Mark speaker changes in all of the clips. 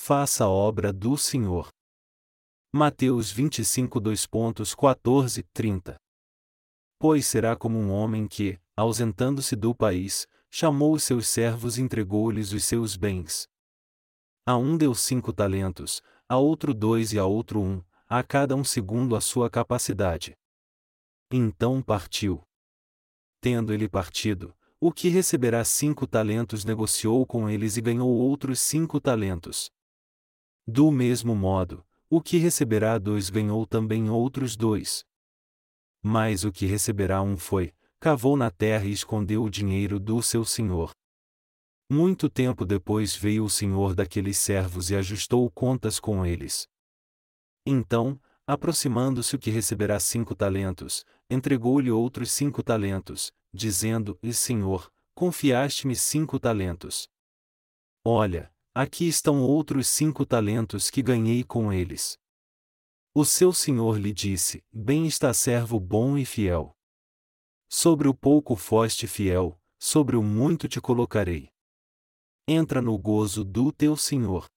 Speaker 1: faça a obra do Senhor. Mateus 25 2.14, 30 Pois será como um homem que, ausentando-se do país, chamou os seus servos e entregou-lhes os seus bens. A um deu cinco talentos, a outro dois e a outro um, a cada um segundo a sua capacidade. Então partiu. Tendo ele partido, o que receberá cinco talentos negociou com eles e ganhou outros cinco talentos. Do mesmo modo, o que receberá dois ganhou também outros dois. Mas o que receberá um foi, cavou na terra e escondeu o dinheiro do seu senhor. Muito tempo depois veio o senhor daqueles servos e ajustou contas com eles. Então, aproximando-se o que receberá cinco talentos, entregou-lhe outros cinco talentos, dizendo: E senhor, confiaste-me cinco talentos. Olha, aqui estão outros cinco talentos que ganhei com eles. O seu senhor lhe disse: Bem está servo bom e fiel. Sobre o pouco foste fiel, sobre o muito te colocarei entra no gozo do teu Senhor.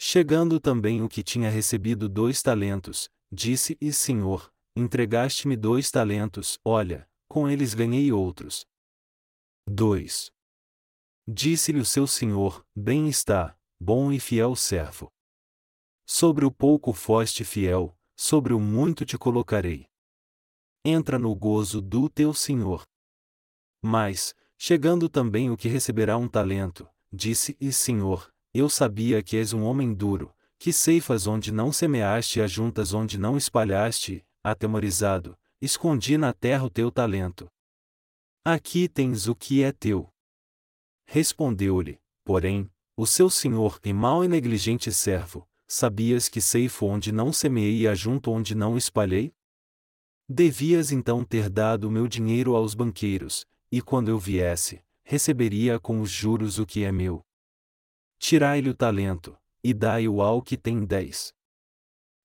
Speaker 1: Chegando também o que tinha recebido dois talentos, disse: E Senhor, entregaste-me dois talentos, olha, com eles ganhei outros. 2. Disse-lhe o seu senhor: Bem está, bom e fiel servo. Sobre o pouco foste fiel, sobre o muito te colocarei. Entra no gozo do teu senhor. Mas, chegando também o que receberá um talento, disse: E Senhor, eu sabia que és um homem duro, que ceifas onde não semeaste e ajuntas onde não espalhaste, atemorizado, escondi na terra o teu talento. Aqui tens o que é teu. Respondeu-lhe, porém, o seu senhor e mau e negligente servo, sabias que ceifo onde não semeei e ajunto onde não espalhei? Devias então ter dado meu dinheiro aos banqueiros, e quando eu viesse, receberia com os juros o que é meu. Tirai-lhe o talento, e dai-o ao que tem dez.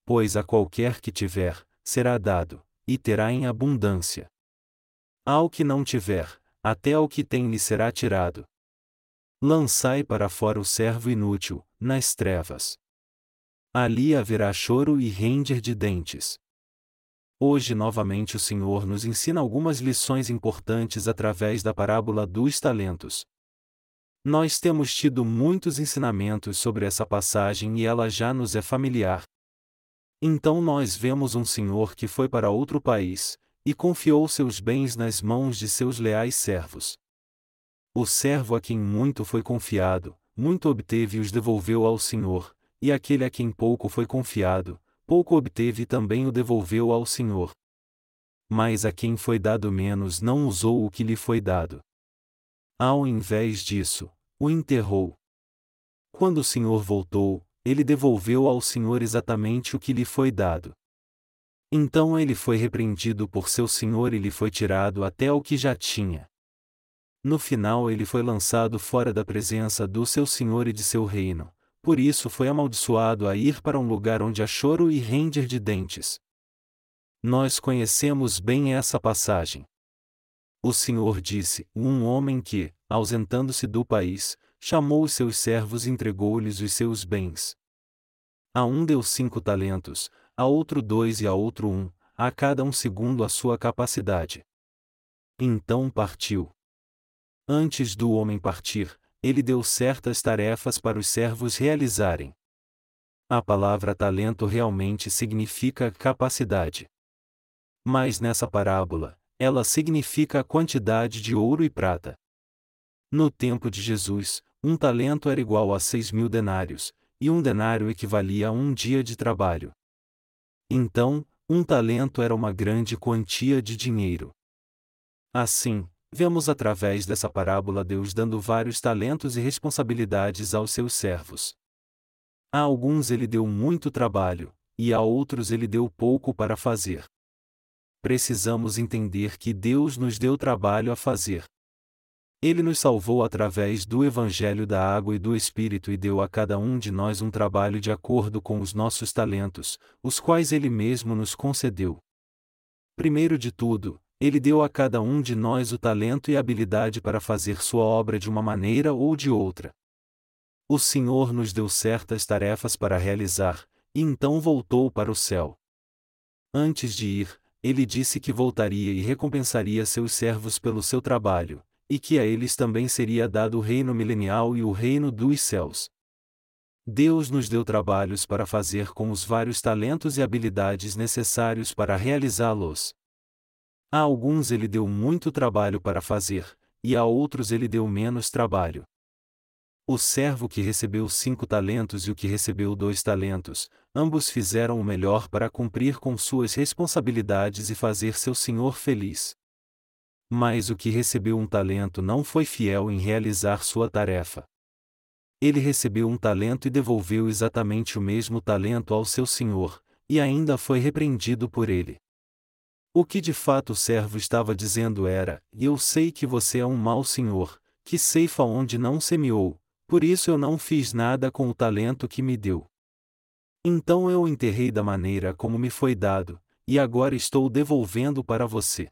Speaker 1: Pois a qualquer que tiver, será dado, e terá em abundância. Ao que não tiver, até ao que tem lhe será tirado. Lançai para fora o servo inútil, nas trevas. Ali haverá choro e render de dentes. Hoje novamente o Senhor nos ensina algumas lições importantes através da parábola dos talentos. Nós temos tido muitos ensinamentos sobre essa passagem e ela já nos é familiar. Então nós vemos um senhor que foi para outro país, e confiou seus bens nas mãos de seus leais servos. O servo a quem muito foi confiado, muito obteve e os devolveu ao senhor, e aquele a quem pouco foi confiado, pouco obteve e também o devolveu ao Senhor. Mas a quem foi dado menos não usou o que lhe foi dado. Ao invés disso, o enterrou. Quando o Senhor voltou, ele devolveu ao Senhor exatamente o que lhe foi dado. Então ele foi repreendido por seu senhor e lhe foi tirado até o que já tinha. No final ele foi lançado fora da presença do seu senhor e de seu reino, por isso foi amaldiçoado a ir para um lugar onde há choro e render de dentes. Nós conhecemos bem essa passagem. O Senhor disse: Um homem que, ausentando-se do país, chamou os seus servos e entregou-lhes os seus bens. A um deu cinco talentos, a outro dois e a outro um, a cada um segundo a sua capacidade. Então partiu. Antes do homem partir, ele deu certas tarefas para os servos realizarem. A palavra talento realmente significa capacidade. Mas nessa parábola, ela significa a quantidade de ouro e prata. No tempo de Jesus, um talento era igual a seis mil denários, e um denário equivalia a um dia de trabalho. Então, um talento era uma grande quantia de dinheiro. Assim, vemos através dessa parábola Deus dando vários talentos e responsabilidades aos seus servos. A alguns ele deu muito trabalho, e a outros ele deu pouco para fazer. Precisamos entender que Deus nos deu trabalho a fazer. Ele nos salvou através do Evangelho da Água e do Espírito e deu a cada um de nós um trabalho de acordo com os nossos talentos, os quais Ele mesmo nos concedeu. Primeiro de tudo, ele deu a cada um de nós o talento e habilidade para fazer sua obra de uma maneira ou de outra. O Senhor nos deu certas tarefas para realizar, e então voltou para o céu. Antes de ir, ele disse que voltaria e recompensaria seus servos pelo seu trabalho, e que a eles também seria dado o reino milenial e o reino dos céus. Deus nos deu trabalhos para fazer com os vários talentos e habilidades necessários para realizá-los. A alguns ele deu muito trabalho para fazer, e a outros ele deu menos trabalho. O servo que recebeu cinco talentos e o que recebeu dois talentos, ambos fizeram o melhor para cumprir com suas responsabilidades e fazer seu senhor feliz. Mas o que recebeu um talento não foi fiel em realizar sua tarefa. Ele recebeu um talento e devolveu exatamente o mesmo talento ao seu senhor, e ainda foi repreendido por ele. O que de fato o servo estava dizendo era: Eu sei que você é um mau senhor, que ceifa onde não semeou, por isso eu não fiz nada com o talento que me deu. Então eu enterrei da maneira como me foi dado, e agora estou devolvendo para você.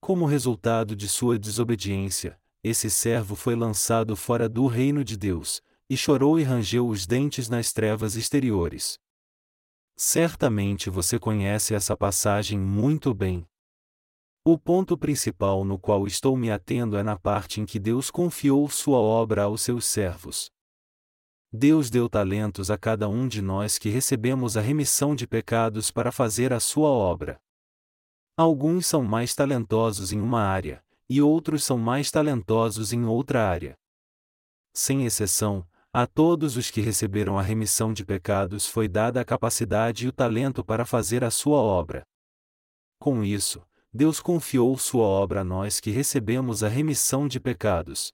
Speaker 1: Como resultado de sua desobediência, esse servo foi lançado fora do reino de Deus, e chorou e rangeu os dentes nas trevas exteriores. Certamente você conhece essa passagem muito bem. O ponto principal no qual estou me atendo é na parte em que Deus confiou sua obra aos seus servos. Deus deu talentos a cada um de nós que recebemos a remissão de pecados para fazer a sua obra. Alguns são mais talentosos em uma área, e outros são mais talentosos em outra área. Sem exceção, a todos os que receberam a remissão de pecados foi dada a capacidade e o talento para fazer a sua obra. Com isso, Deus confiou sua obra a nós que recebemos a remissão de pecados.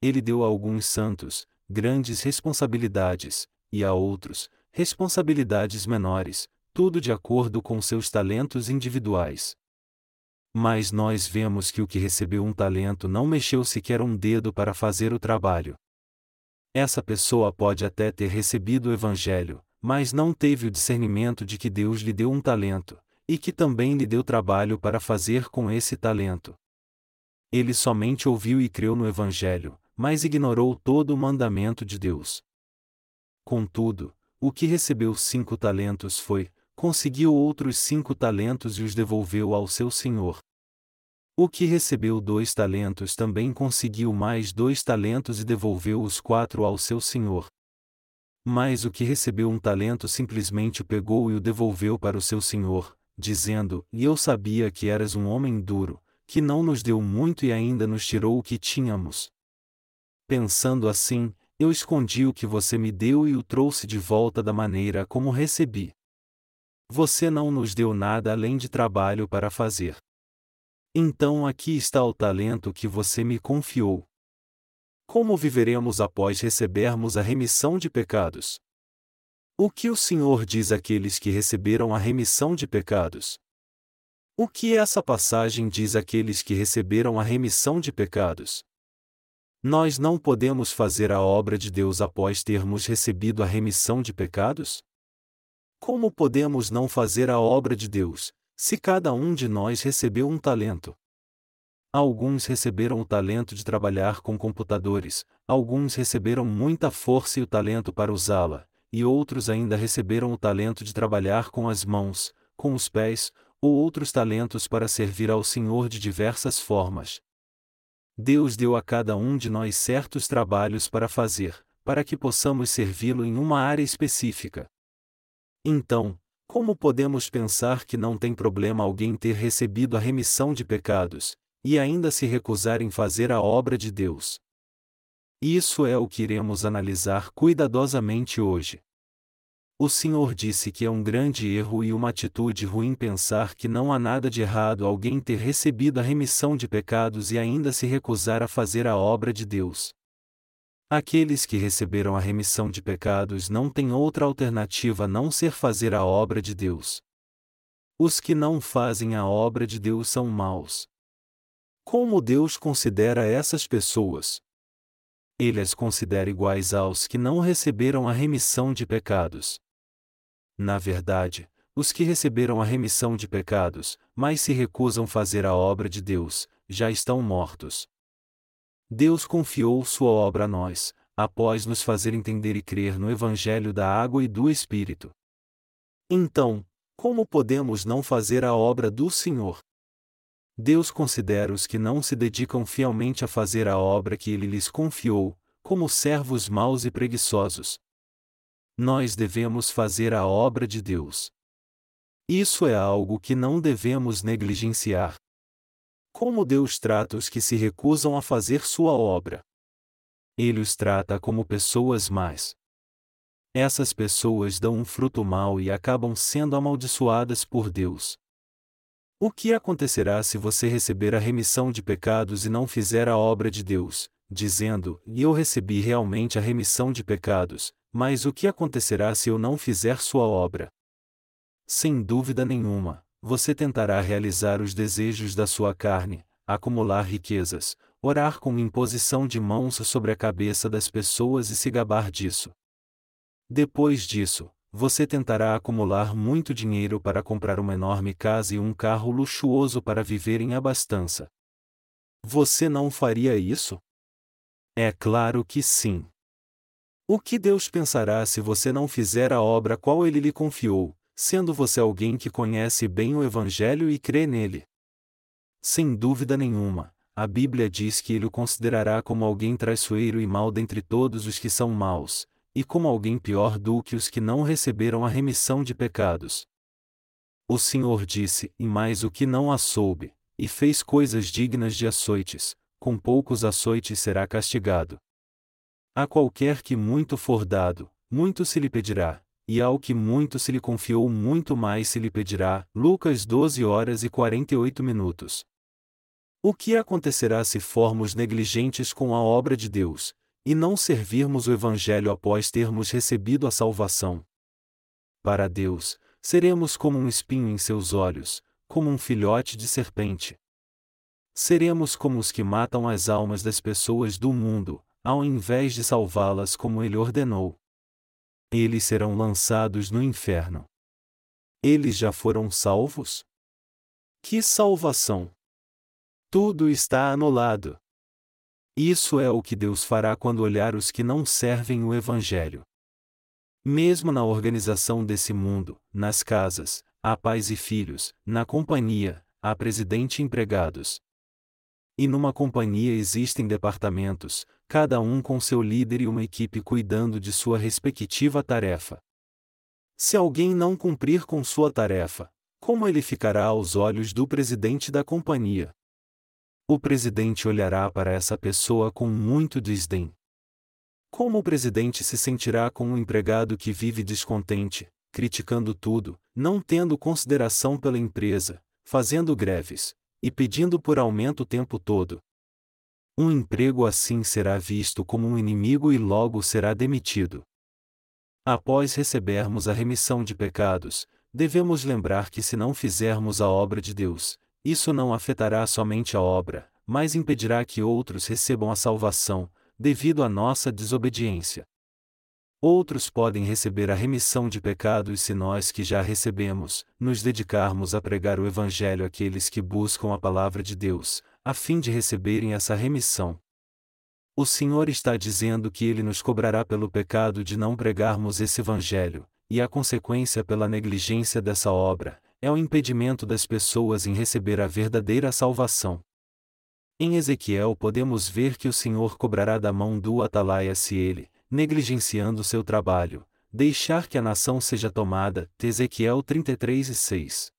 Speaker 1: Ele deu a alguns santos, grandes responsabilidades, e a outros, responsabilidades menores, tudo de acordo com seus talentos individuais. Mas nós vemos que o que recebeu um talento não mexeu sequer um dedo para fazer o trabalho. Essa pessoa pode até ter recebido o Evangelho, mas não teve o discernimento de que Deus lhe deu um talento, e que também lhe deu trabalho para fazer com esse talento. Ele somente ouviu e creu no Evangelho, mas ignorou todo o mandamento de Deus. Contudo, o que recebeu cinco talentos foi, conseguiu outros cinco talentos e os devolveu ao seu senhor. O que recebeu dois talentos também conseguiu mais dois talentos e devolveu os quatro ao seu senhor. Mas o que recebeu um talento simplesmente o pegou e o devolveu para o seu senhor, dizendo: E eu sabia que eras um homem duro, que não nos deu muito e ainda nos tirou o que tínhamos. Pensando assim, eu escondi o que você me deu e o trouxe de volta da maneira como recebi. Você não nos deu nada além de trabalho para fazer. Então aqui está o talento que você me confiou. Como viveremos após recebermos a remissão de pecados? O que o Senhor diz àqueles que receberam a remissão de pecados? O que essa passagem diz àqueles que receberam a remissão de pecados? Nós não podemos fazer a obra de Deus após termos recebido a remissão de pecados? Como podemos não fazer a obra de Deus, se cada um de nós recebeu um talento? Alguns receberam o talento de trabalhar com computadores, alguns receberam muita força e o talento para usá-la, e outros ainda receberam o talento de trabalhar com as mãos, com os pés, ou outros talentos para servir ao Senhor de diversas formas. Deus deu a cada um de nós certos trabalhos para fazer, para que possamos servi-lo em uma área específica. Então, como podemos pensar que não tem problema alguém ter recebido a remissão de pecados, e ainda se recusar em fazer a obra de Deus? Isso é o que iremos analisar cuidadosamente hoje. O Senhor disse que é um grande erro e uma atitude ruim pensar que não há nada de errado alguém ter recebido a remissão de pecados e ainda se recusar a fazer a obra de Deus. Aqueles que receberam a remissão de pecados não têm outra alternativa a não ser fazer a obra de Deus. Os que não fazem a obra de Deus são maus. Como Deus considera essas pessoas? Ele as considera iguais aos que não receberam a remissão de pecados. Na verdade, os que receberam a remissão de pecados, mas se recusam fazer a obra de Deus, já estão mortos. Deus confiou sua obra a nós, após nos fazer entender e crer no Evangelho da água e do Espírito. Então, como podemos não fazer a obra do Senhor? Deus considera os que não se dedicam fielmente a fazer a obra que Ele lhes confiou, como servos maus e preguiçosos. Nós devemos fazer a obra de Deus. Isso é algo que não devemos negligenciar. Como Deus trata os que se recusam a fazer sua obra? Ele os trata como pessoas más. Essas pessoas dão um fruto mau e acabam sendo amaldiçoadas por Deus. O que acontecerá se você receber a remissão de pecados e não fizer a obra de Deus, dizendo: eu recebi realmente a remissão de pecados, mas o que acontecerá se eu não fizer sua obra? Sem dúvida nenhuma, você tentará realizar os desejos da sua carne, acumular riquezas, orar com imposição de mãos sobre a cabeça das pessoas e se gabar disso. Depois disso, você tentará acumular muito dinheiro para comprar uma enorme casa e um carro luxuoso para viver em abastança. Você não faria isso? É claro que sim. O que Deus pensará se você não fizer a obra qual ele lhe confiou, sendo você alguém que conhece bem o Evangelho e crê nele? Sem dúvida nenhuma, a Bíblia diz que ele o considerará como alguém traiçoeiro e mau dentre todos os que são maus, e como alguém pior do que os que não receberam a remissão de pecados. O Senhor disse, e mais o que não a soube, e fez coisas dignas de açoites, com poucos açoites será castigado. A qualquer que muito for dado, muito se lhe pedirá, e ao que muito se lhe confiou, muito mais se lhe pedirá. Lucas 12 horas e 48 minutos. O que acontecerá se formos negligentes com a obra de Deus, e não servirmos o Evangelho após termos recebido a salvação. Para Deus, seremos como um espinho em seus olhos, como um filhote de serpente. Seremos como os que matam as almas das pessoas do mundo, ao invés de salvá-las como Ele ordenou. Eles serão lançados no inferno. Eles já foram salvos? Que salvação! Tudo está anulado. Isso é o que Deus fará quando olhar os que não servem o Evangelho. Mesmo na organização desse mundo, nas casas, há pais e filhos, na companhia, há presidente e empregados. E numa companhia existem departamentos, cada um com seu líder e uma equipe cuidando de sua respectiva tarefa. Se alguém não cumprir com sua tarefa, como ele ficará aos olhos do presidente da companhia? o presidente olhará para essa pessoa com muito desdém. Como o presidente se sentirá com um empregado que vive descontente, criticando tudo, não tendo consideração pela empresa, fazendo greves, e pedindo por aumento o tempo todo? Um emprego assim será visto como um inimigo e logo será demitido. Após recebermos a remissão de pecados, devemos lembrar que se não fizermos a obra de Deus, isso não afetará somente a obra, mas impedirá que outros recebam a salvação, devido à nossa desobediência. Outros podem receber a remissão de pecados se nós que já recebemos, nos dedicarmos a pregar o Evangelho àqueles que buscam a palavra de Deus, a fim de receberem essa remissão. O Senhor está dizendo que Ele nos cobrará pelo pecado de não pregarmos esse Evangelho, e a consequência pela negligência dessa obra, é o impedimento das pessoas em receber a verdadeira salvação. Em Ezequiel podemos ver que o Senhor cobrará da mão do atalaia se ele, negligenciando seu trabalho, deixar que a nação seja tomada. Ezequiel 33 e 6.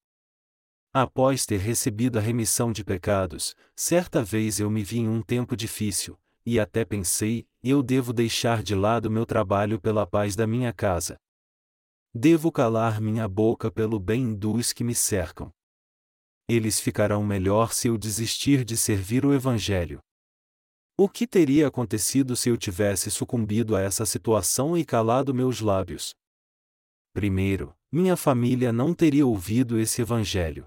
Speaker 1: Após ter recebido a remissão de pecados, certa vez eu me vi em um tempo difícil, e até pensei, eu devo deixar de lado meu trabalho pela paz da minha casa. Devo calar minha boca pelo bem dos que me cercam. Eles ficarão melhor se eu desistir de servir o Evangelho. O que teria acontecido se eu tivesse sucumbido a essa situação e calado meus lábios? Primeiro, minha família não teria ouvido esse Evangelho.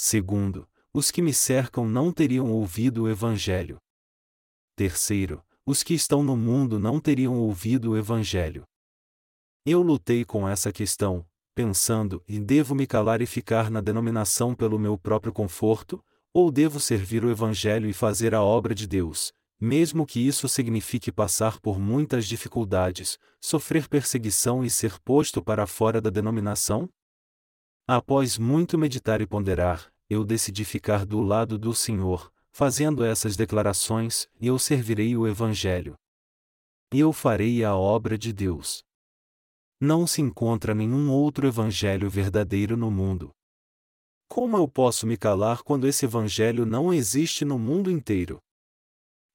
Speaker 1: Segundo, os que me cercam não teriam ouvido o Evangelho. Terceiro, os que estão no mundo não teriam ouvido o Evangelho. Eu lutei com essa questão, pensando: e devo me calar e ficar na denominação pelo meu próprio conforto, ou devo servir o Evangelho e fazer a obra de Deus, mesmo que isso signifique passar por muitas dificuldades, sofrer perseguição e ser posto para fora da denominação? Após muito meditar e ponderar, eu decidi ficar do lado do Senhor, fazendo essas declarações, e eu servirei o Evangelho. E eu farei a obra de Deus. Não se encontra nenhum outro Evangelho verdadeiro no mundo. Como eu posso me calar quando esse Evangelho não existe no mundo inteiro?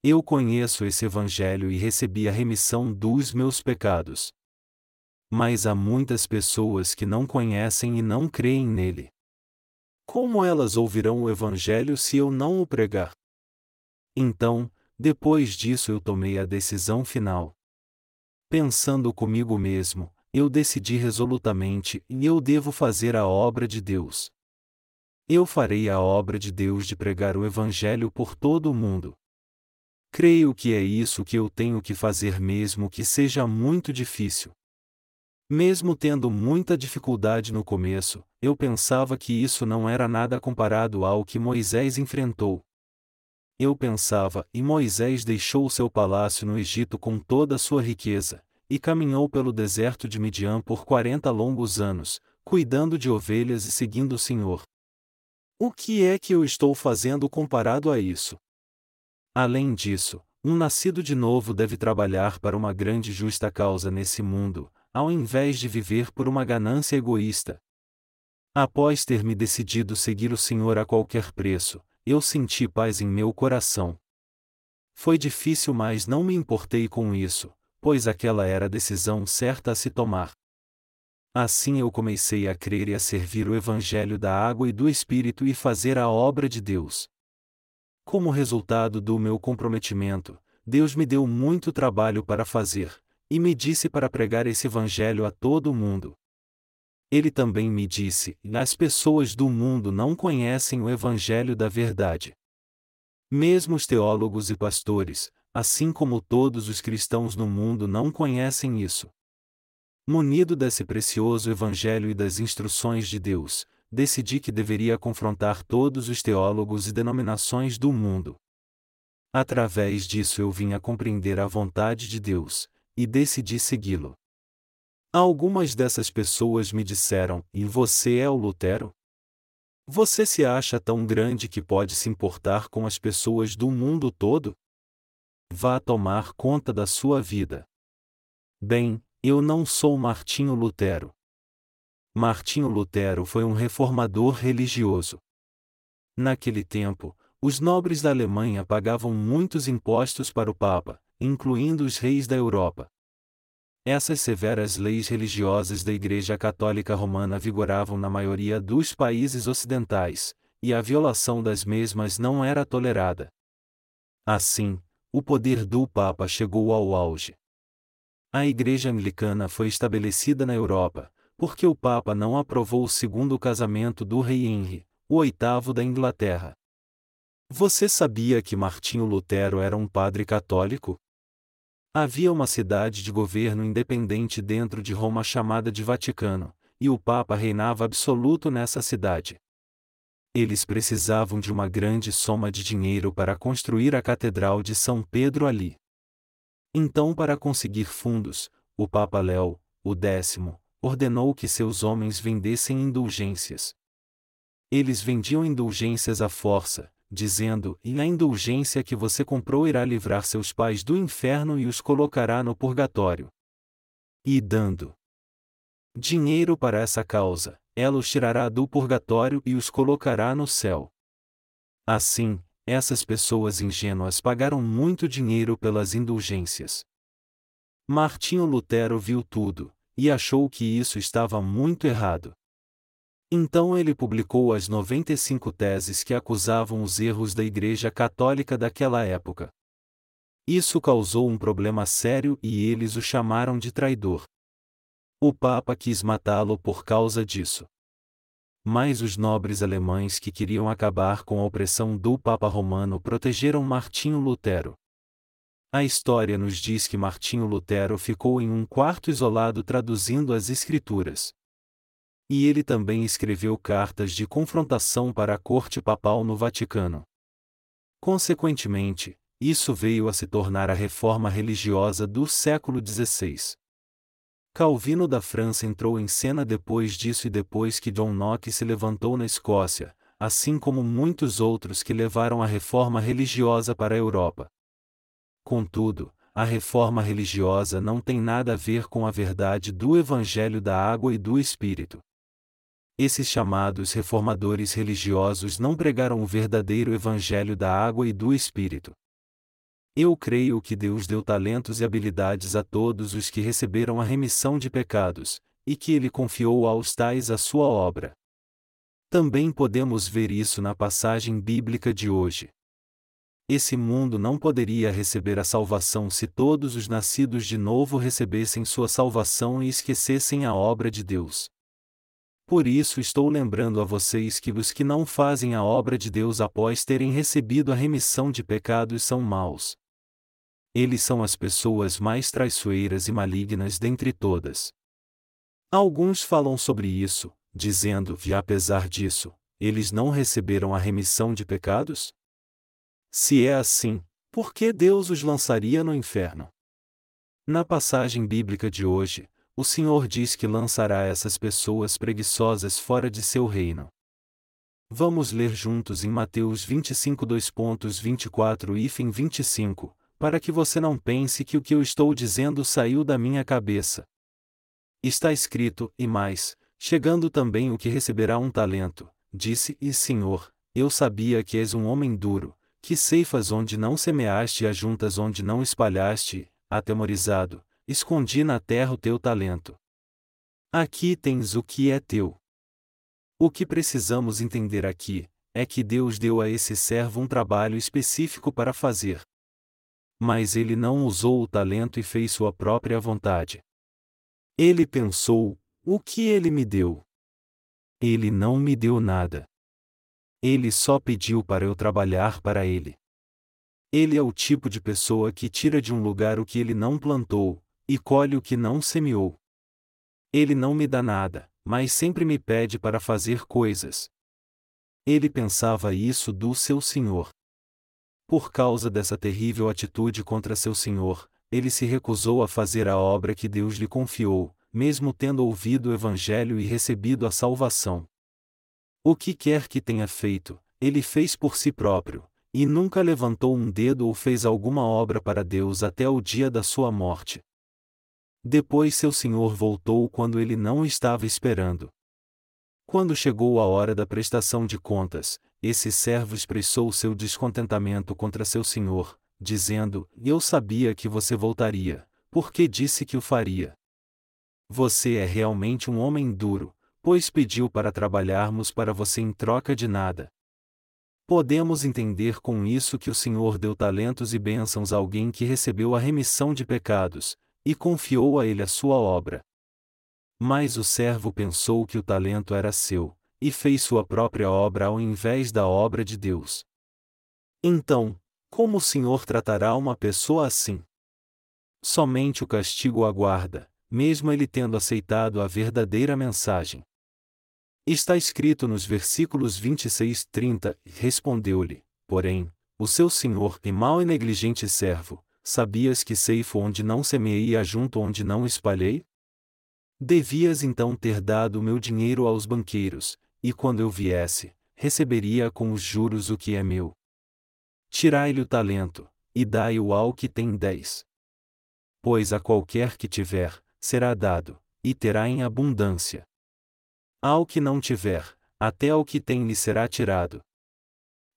Speaker 1: Eu conheço esse Evangelho e recebi a remissão dos meus pecados. Mas há muitas pessoas que não conhecem e não creem nele. Como elas ouvirão o Evangelho se eu não o pregar? Então, depois disso eu tomei a decisão final. Pensando comigo mesmo, eu decidi resolutamente e eu devo fazer a obra de Deus. Eu farei a obra de Deus de pregar o Evangelho por todo o mundo. Creio que é isso que eu tenho que fazer mesmo que seja muito difícil. Mesmo tendo muita dificuldade no começo, eu pensava que isso não era nada comparado ao que Moisés enfrentou. Eu pensava, e Moisés deixou seu palácio no Egito com toda a sua riqueza, e caminhou pelo deserto de Midian por quarenta longos anos, cuidando de ovelhas e seguindo o Senhor. O que é que eu estou fazendo comparado a isso? Além disso, um nascido de novo deve trabalhar para uma grande justa causa nesse mundo, ao invés de viver por uma ganância egoísta. Após ter me decidido seguir o Senhor a qualquer preço, eu senti paz em meu coração. Foi difícil, mas não me importei com isso, pois aquela era a decisão certa a se tomar. Assim eu comecei a crer e a servir o Evangelho da água e do Espírito e fazer a obra de Deus. Como resultado do meu comprometimento, Deus me deu muito trabalho para fazer, e me disse para pregar esse evangelho a todo o mundo. Ele também me disse: as pessoas do mundo não conhecem o evangelho da verdade. Mesmo os teólogos e pastores, assim como todos os cristãos no mundo, não conhecem isso. Munido desse precioso evangelho e das instruções de Deus, decidi que deveria confrontar todos os teólogos e denominações do mundo. Através disso eu vim a compreender a vontade de Deus, e decidi segui-lo. Algumas dessas pessoas me disseram: E você é o Lutero? Você se acha tão grande que pode se importar com as pessoas do mundo todo? Vá tomar conta da sua vida. Bem, eu não sou Martinho Lutero. Martinho Lutero foi um reformador religioso. Naquele tempo, os nobres da Alemanha pagavam muitos impostos para o Papa, incluindo os reis da Europa. Essas severas leis religiosas da Igreja Católica Romana vigoravam na maioria dos países ocidentais, e a violação das mesmas não era tolerada. Assim, o poder do Papa chegou ao auge. A Igreja Anglicana foi estabelecida na Europa, porque o Papa não aprovou o segundo casamento do rei Henry, o oitavo da Inglaterra. Você sabia que Martinho Lutero era um padre católico? Havia uma cidade de governo independente dentro de Roma chamada de Vaticano, e o Papa reinava absoluto nessa cidade. Eles precisavam de uma grande soma de dinheiro para construir a Catedral de São Pedro ali. Então, para conseguir fundos, o Papa Léo, o décimo, ordenou que seus homens vendessem indulgências. Eles vendiam indulgências à força, dizendo: E a indulgência que você comprou irá livrar seus pais do inferno e os colocará no purgatório. E dando dinheiro para essa causa, ela os tirará do purgatório e os colocará no céu. Assim, essas pessoas ingênuas pagaram muito dinheiro pelas indulgências. Martinho Lutero viu tudo, e achou que isso estava muito errado. Então ele publicou as 95 teses que acusavam os erros da Igreja Católica daquela época. Isso causou um problema sério e eles o chamaram de traidor. O Papa quis matá-lo por causa disso. Mas os nobres alemães que queriam acabar com a opressão do Papa Romano protegeram Martinho Lutero. A história nos diz que Martinho Lutero ficou em um quarto isolado traduzindo as Escrituras. E ele também escreveu cartas de confrontação para a corte papal no Vaticano. Consequentemente, isso veio a se tornar a reforma religiosa do século XVI. Calvino da França entrou em cena depois disso e depois que John Locke se levantou na Escócia, assim como muitos outros que levaram a reforma religiosa para a Europa. Contudo, a reforma religiosa não tem nada a ver com a verdade do Evangelho da Água e do Espírito. Esses chamados reformadores religiosos não pregaram o verdadeiro Evangelho da Água e do Espírito. Eu creio que Deus deu talentos e habilidades a todos os que receberam a remissão de pecados, e que Ele confiou aos tais a sua obra. Também podemos ver isso na passagem bíblica de hoje. Esse mundo não poderia receber a salvação se todos os nascidos de novo recebessem sua salvação e esquecessem a obra de Deus. Por isso estou lembrando a vocês que os que não fazem a obra de Deus após terem recebido a remissão de pecados são maus. Eles são as pessoas mais traiçoeiras e malignas dentre todas. Alguns falam sobre isso, dizendo que, apesar disso, eles não receberam a remissão de pecados? Se é assim, por que Deus os lançaria no inferno? Na passagem bíblica de hoje, o Senhor diz que lançará essas pessoas preguiçosas fora de seu reino. Vamos ler juntos em Mateus 25 2.24 e 25, para que você não pense que o que eu estou dizendo saiu da minha cabeça. Está escrito, e mais, chegando também o que receberá um talento, disse: E Senhor, eu sabia que és um homem duro, que ceifas onde não semeaste e ajuntas onde não espalhaste, atemorizado, escondi na terra o teu talento. Aqui tens o que é teu. O que precisamos entender aqui, é que Deus deu a esse servo um trabalho específico para fazer. Mas ele não usou o talento e fez sua própria vontade. Ele pensou: o que ele me deu? Ele não me deu nada. Ele só pediu para eu trabalhar para ele. Ele é o tipo de pessoa que tira de um lugar o que ele não plantou, e colhe o que não semeou. Ele não me dá nada, mas sempre me pede para fazer coisas. Ele pensava isso do seu senhor. Por causa dessa terrível atitude contra seu senhor, ele se recusou a fazer a obra que Deus lhe confiou, mesmo tendo ouvido o Evangelho e recebido a salvação. O que quer que tenha feito, ele fez por si próprio, e nunca levantou um dedo ou fez alguma obra para Deus até o dia da sua morte. Depois seu senhor voltou quando ele não estava esperando. Quando chegou a hora da prestação de contas, esse servo expressou seu descontentamento contra seu senhor, dizendo: Eu sabia que você voltaria, porque disse que o faria. Você é realmente um homem duro, pois pediu para trabalharmos para você em troca de nada. Podemos entender com isso que o Senhor deu talentos e bênçãos a alguém que recebeu a remissão de pecados, e confiou a ele a sua obra. Mas o servo pensou que o talento era seu, e fez sua própria obra ao invés da obra de Deus. Então, como o Senhor tratará uma pessoa assim? Somente o castigo aguarda, mesmo ele tendo aceitado a verdadeira mensagem. Está escrito nos versículos 26 e 30, respondeu-lhe, porém, o seu senhor e mau e negligente servo, sabias que ceifo onde não semeei e ajunto onde não espalhei? Devias então ter dado meu dinheiro aos banqueiros, e quando eu viesse, receberia com os juros o que é meu. Tirai-lhe o talento, e dai-o ao que tem dez. Pois a qualquer que tiver, será dado, e terá em abundância. Ao que não tiver, até ao que tem lhe será tirado.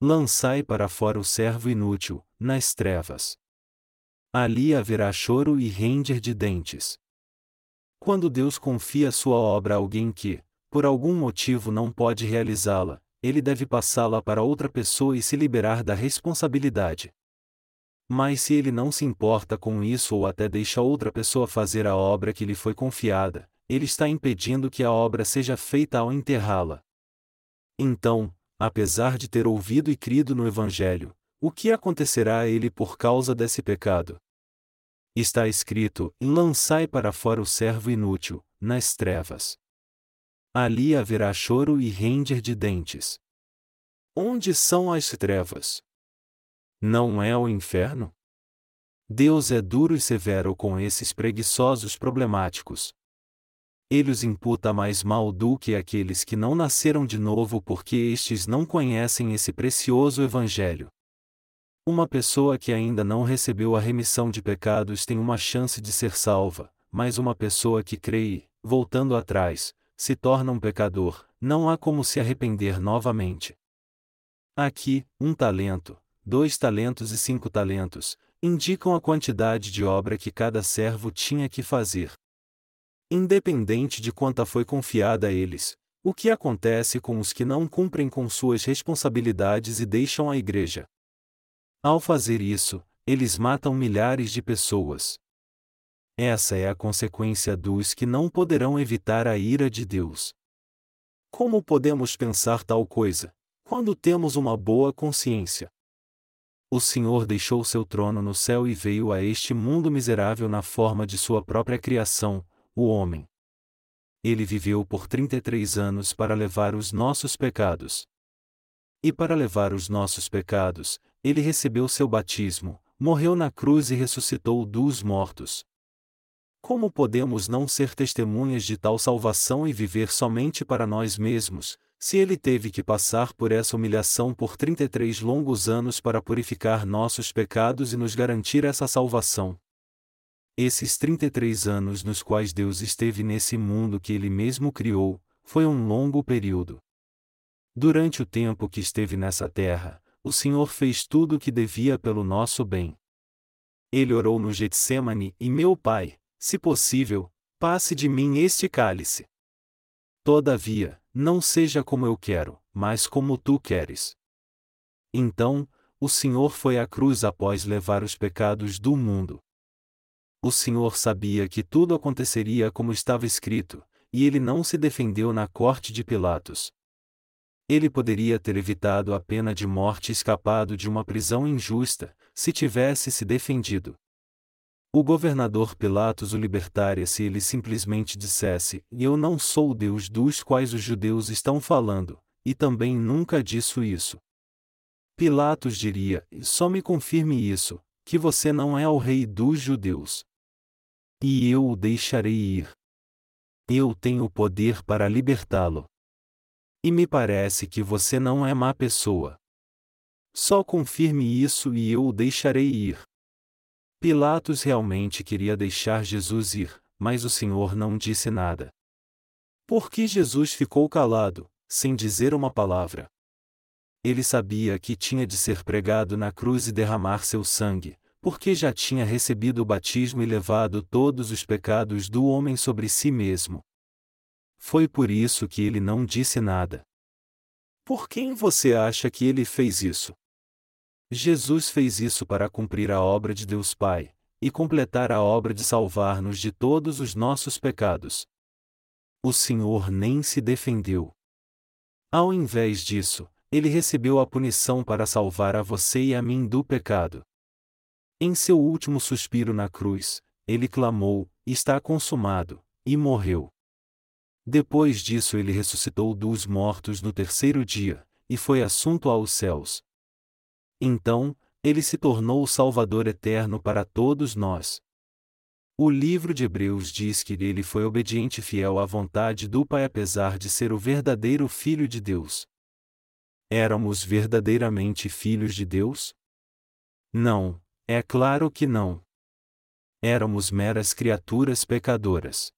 Speaker 1: Lançai para fora o servo inútil, nas trevas. Ali haverá choro e render de dentes. Quando Deus confia sua obra a alguém que, por algum motivo não pode realizá-la, ele deve passá-la para outra pessoa e se liberar da responsabilidade. Mas se ele não se importa com isso ou até deixa outra pessoa fazer a obra que lhe foi confiada, ele está impedindo que a obra seja feita ao enterrá-la. Então, apesar de ter ouvido e crido no Evangelho, o que acontecerá a ele por causa desse pecado? Está escrito: lançai para fora o servo inútil, nas trevas. Ali haverá choro e render de dentes. Onde são as trevas? Não é o inferno? Deus é duro e severo com esses preguiçosos problemáticos. Ele os imputa mais mal do que aqueles que não nasceram de novo porque estes não conhecem esse precioso Evangelho. Uma pessoa que ainda não recebeu a remissão de pecados tem uma chance de ser salva, mas uma pessoa que crê e, voltando atrás, se torna um pecador, não há como se arrepender novamente. Aqui, um talento, dois talentos e cinco talentos, indicam a quantidade de obra que cada servo tinha que fazer. Independente de quanta foi confiada a eles, o que acontece com os que não cumprem com suas responsabilidades e deixam a igreja? Ao fazer isso, eles matam milhares de pessoas. Essa é a consequência dos que não poderão evitar a ira de Deus. Como podemos pensar tal coisa, quando temos uma boa consciência? o Senhor deixou seu trono no céu e veio a este mundo miserável na forma de sua própria criação, o homem. Ele viveu por 33 anos para levar os nossos pecados. E para levar os nossos pecados, ele recebeu seu batismo, morreu na cruz e ressuscitou dos mortos. Como podemos não ser testemunhas de tal salvação e viver somente para nós mesmos, se ele teve que passar por essa humilhação por 33 longos anos para purificar nossos pecados e nos garantir essa salvação. Esses 33 anos nos quais Deus esteve nesse mundo que Ele mesmo criou, foi um longo período. Durante o tempo que esteve nessa terra, o Senhor fez tudo o que devia pelo nosso bem. Ele orou no Getsemane, e meu Pai, se possível, passe de mim este cálice. Todavia, não seja como eu quero, mas como tu queres. Então, o Senhor foi à cruz após levar os pecados do mundo. O Senhor sabia que tudo aconteceria como estava escrito, e ele não se defendeu na corte de Pilatos. Ele poderia ter evitado a pena de morte e escapado de uma prisão injusta, se tivesse se defendido. O governador Pilatos o libertaria se ele simplesmente dissesse: Eu não sou o Deus dos quais os judeus estão falando, e também nunca disse isso. Pilatos diria: Só me confirme isso, que você não é o rei dos judeus. E eu o deixarei ir. Eu tenho poder para libertá-lo. E me parece que você não é má pessoa. Só confirme isso e eu o deixarei ir. Pilatos realmente queria deixar Jesus ir, mas o Senhor não disse nada. Por que Jesus ficou calado, sem dizer uma palavra? Ele sabia que tinha de ser pregado na cruz e derramar seu sangue, porque já tinha recebido o batismo e levado todos os pecados do homem sobre si mesmo. Foi por isso que ele não disse nada. Por quem você acha que ele fez isso? Jesus fez isso para cumprir a obra de Deus Pai, e completar a obra de salvar-nos de todos os nossos pecados. O Senhor nem se defendeu. Ao invés disso, ele recebeu a punição para salvar a você e a mim do pecado. Em seu último suspiro na cruz, ele clamou: Está consumado, e morreu. Depois disso, ele ressuscitou dos mortos no terceiro dia, e foi assunto aos céus. Então, ele se tornou o Salvador eterno para todos nós. O livro de Hebreus diz que ele foi obediente e fiel à vontade do Pai apesar de ser o verdadeiro Filho de Deus. Éramos verdadeiramente filhos de Deus? Não, é claro que não. Éramos meras criaturas pecadoras.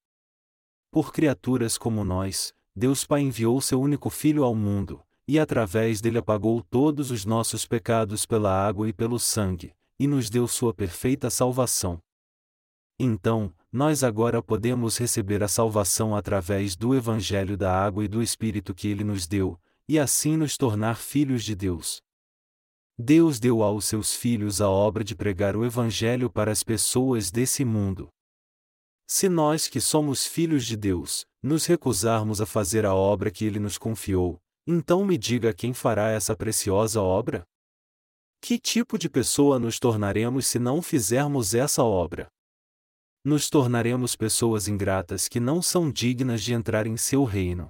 Speaker 1: Por criaturas como nós, Deus Pai enviou seu único Filho ao mundo, e através dele apagou todos os nossos pecados pela água e pelo sangue, e nos deu sua perfeita salvação. Então, nós agora podemos receber a salvação através do Evangelho da água e do Espírito que ele nos deu, e assim nos tornar filhos de Deus. Deus deu aos seus filhos a obra de pregar o Evangelho para as pessoas desse mundo. Se nós que somos filhos de Deus, nos recusarmos a fazer a obra que ele nos confiou, então me diga quem fará essa preciosa obra? Que tipo de pessoa nos tornaremos se não fizermos essa obra? Nos tornaremos pessoas ingratas que não são dignas de entrar em seu reino.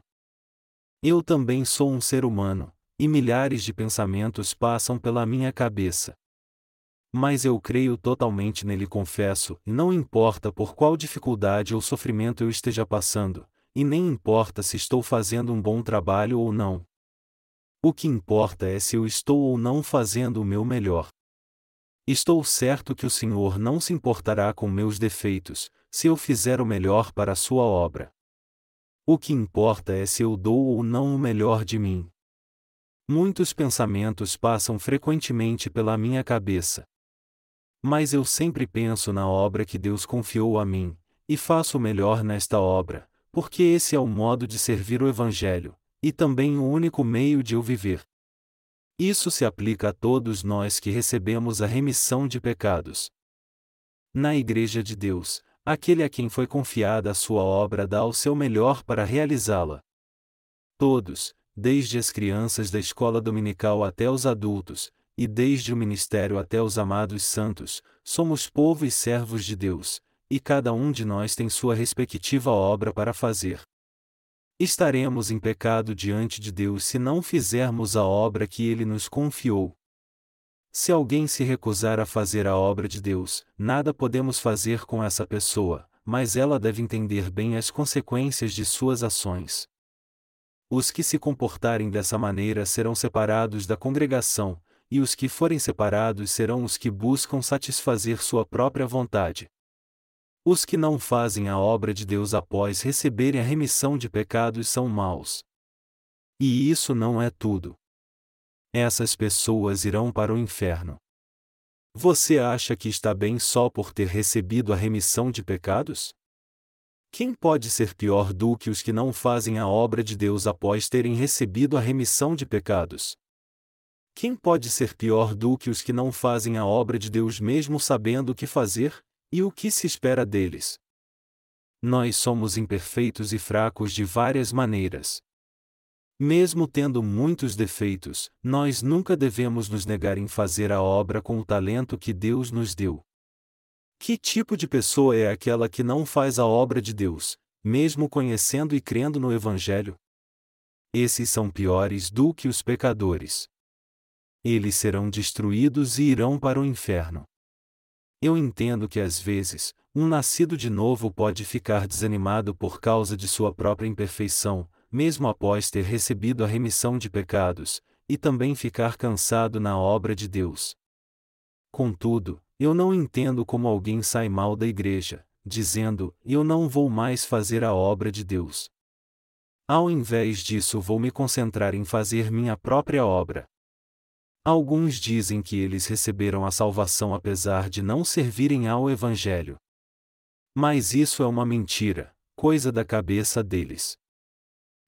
Speaker 1: Eu também sou um ser humano, e milhares de pensamentos passam pela minha cabeça. Mas eu creio totalmente nele, confesso, não importa por qual dificuldade ou sofrimento eu esteja passando, e nem importa se estou fazendo um bom trabalho ou não. O que importa é se eu estou ou não fazendo o meu melhor. Estou certo que o Senhor não se importará com meus defeitos, se eu fizer o melhor para a sua obra. O que importa é se eu dou ou não o melhor de mim. Muitos pensamentos passam frequentemente pela minha cabeça. Mas eu sempre penso na obra que Deus confiou a mim, e faço o melhor nesta obra, porque esse é o modo de servir o Evangelho, e também o único meio de eu viver. Isso se aplica a todos nós que recebemos a remissão de pecados. Na Igreja de Deus, aquele a quem foi confiada a sua obra dá o seu melhor para realizá-la. Todos, desde as crianças da escola dominical até os adultos, e desde o ministério até os amados santos, somos povo e servos de Deus, e cada um de nós tem sua respectiva obra para fazer. Estaremos em pecado diante de Deus se não fizermos a obra que Ele nos confiou. Se alguém se recusar a fazer a obra de Deus, nada podemos fazer com essa pessoa, mas ela deve entender bem as consequências de suas ações. Os que se comportarem dessa maneira serão separados da congregação, e os que forem separados serão os que buscam satisfazer sua própria vontade. Os que não fazem a obra de Deus após receberem a remissão de pecados são maus. E isso não é tudo. Essas pessoas irão para o inferno. Você acha que está bem só por ter recebido a remissão de pecados? Quem pode ser pior do que os que não fazem a obra de Deus após terem recebido a remissão de pecados? Quem pode ser pior do que os que não fazem a obra de Deus mesmo sabendo o que fazer, e o que se espera deles? Nós somos imperfeitos e fracos de várias maneiras. Mesmo tendo muitos defeitos, nós nunca devemos nos negar em fazer a obra com o talento que Deus nos deu. Que tipo de pessoa é aquela que não faz a obra de Deus, mesmo conhecendo e crendo no Evangelho? Esses são piores do que os pecadores eles serão destruídos e irão para o inferno. Eu entendo que às vezes, um nascido de novo pode ficar desanimado por causa de sua própria imperfeição, mesmo após ter recebido a remissão de pecados, e também ficar cansado na obra de Deus. Contudo, eu não entendo como alguém sai mal da igreja, dizendo: Eu não vou mais fazer a obra de Deus. Ao invés disso, vou me concentrar em fazer minha própria obra. Alguns dizem que eles receberam a salvação apesar de não servirem ao Evangelho. Mas isso é uma mentira, coisa da cabeça deles.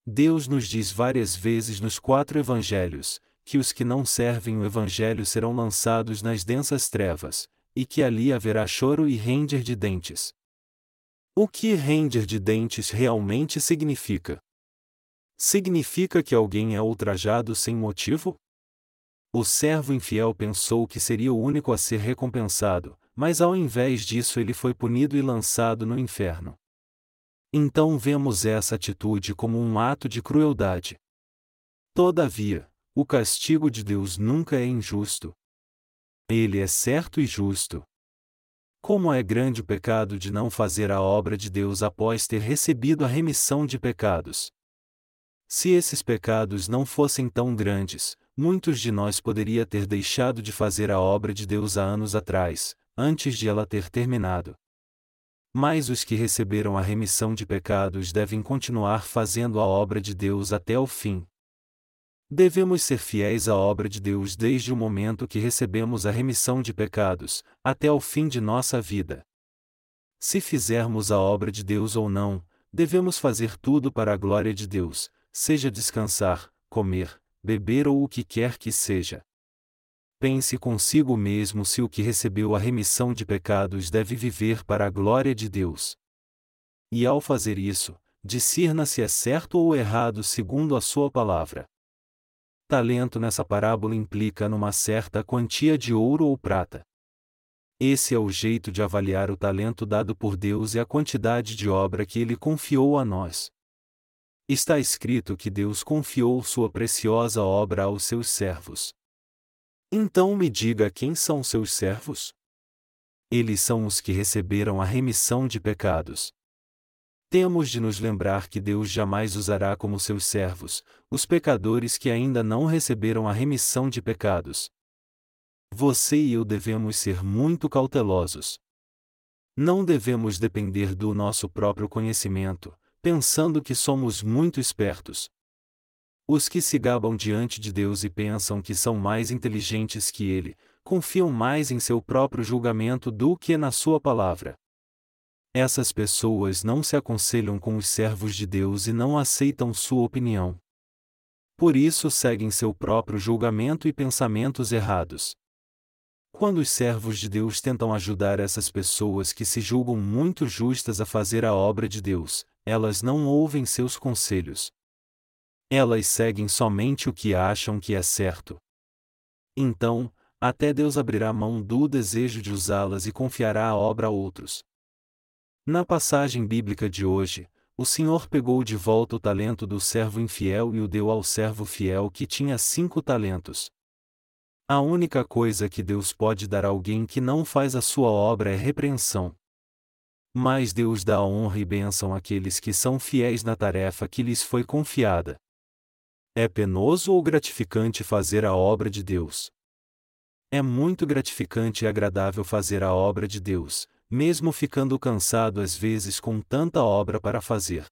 Speaker 1: Deus nos diz várias vezes nos quatro Evangelhos, que os que não servem o Evangelho serão lançados nas densas trevas, e que ali haverá choro e render de dentes. O que render de dentes realmente significa? Significa que alguém é ultrajado sem motivo? O servo infiel pensou que seria o único a ser recompensado, mas ao invés disso ele foi punido e lançado no inferno. Então vemos essa atitude como um ato de crueldade. Todavia, o castigo de Deus nunca é injusto. Ele é certo e justo. Como é grande o pecado de não fazer a obra de Deus após ter recebido a remissão de pecados. Se esses pecados não fossem tão grandes, muitos de nós poderia ter deixado de fazer a obra de Deus há anos atrás, antes de ela ter terminado. Mas os que receberam a remissão de pecados devem continuar fazendo a obra de Deus até o fim. Devemos ser fiéis à obra de Deus desde o momento que recebemos a remissão de pecados, até o fim de nossa vida. Se fizermos a obra de Deus ou não, devemos fazer tudo para a glória de Deus, seja descansar, comer, beber ou o que quer que seja. Pense consigo mesmo se o que recebeu a remissão de pecados deve viver para a glória de Deus. E ao fazer isso, discirna se é certo ou errado segundo a sua palavra. Talento nessa parábola implica numa certa quantia de ouro ou prata. Esse é o jeito de avaliar o talento dado por Deus e a quantidade de obra que ele confiou a nós. Está escrito que Deus confiou sua preciosa obra aos seus servos. Então me diga quem são seus servos? Eles são os que receberam a remissão de pecados. Temos de nos lembrar que Deus jamais usará como seus servos os pecadores que ainda não receberam a remissão de pecados. Você e eu devemos ser muito cautelosos. Não devemos depender do nosso próprio conhecimento, pensando que somos muito espertos. Os que se gabam diante de Deus e pensam que são mais inteligentes que Ele, confiam mais em seu próprio julgamento do que na Sua palavra. Essas pessoas não se aconselham com os servos de Deus e não aceitam sua opinião. Por isso seguem seu próprio julgamento e pensamentos errados. Quando os servos de Deus tentam ajudar essas pessoas que se julgam muito justas a fazer a obra de Deus, elas não ouvem seus conselhos. Elas seguem somente o que acham que é certo. Então, até Deus abrirá mão do desejo de usá-las e confiará a obra a outros. Na passagem bíblica de hoje, o Senhor pegou de volta o talento do servo infiel e o deu ao servo fiel que tinha cinco talentos. A única coisa que Deus pode dar a alguém que não faz a sua obra é repreensão. Mas Deus dá honra e bênção àqueles que são fiéis na tarefa que lhes foi confiada. É penoso ou gratificante fazer a obra de Deus? É muito gratificante e agradável fazer a obra de Deus, mesmo ficando cansado às vezes com tanta obra para fazer.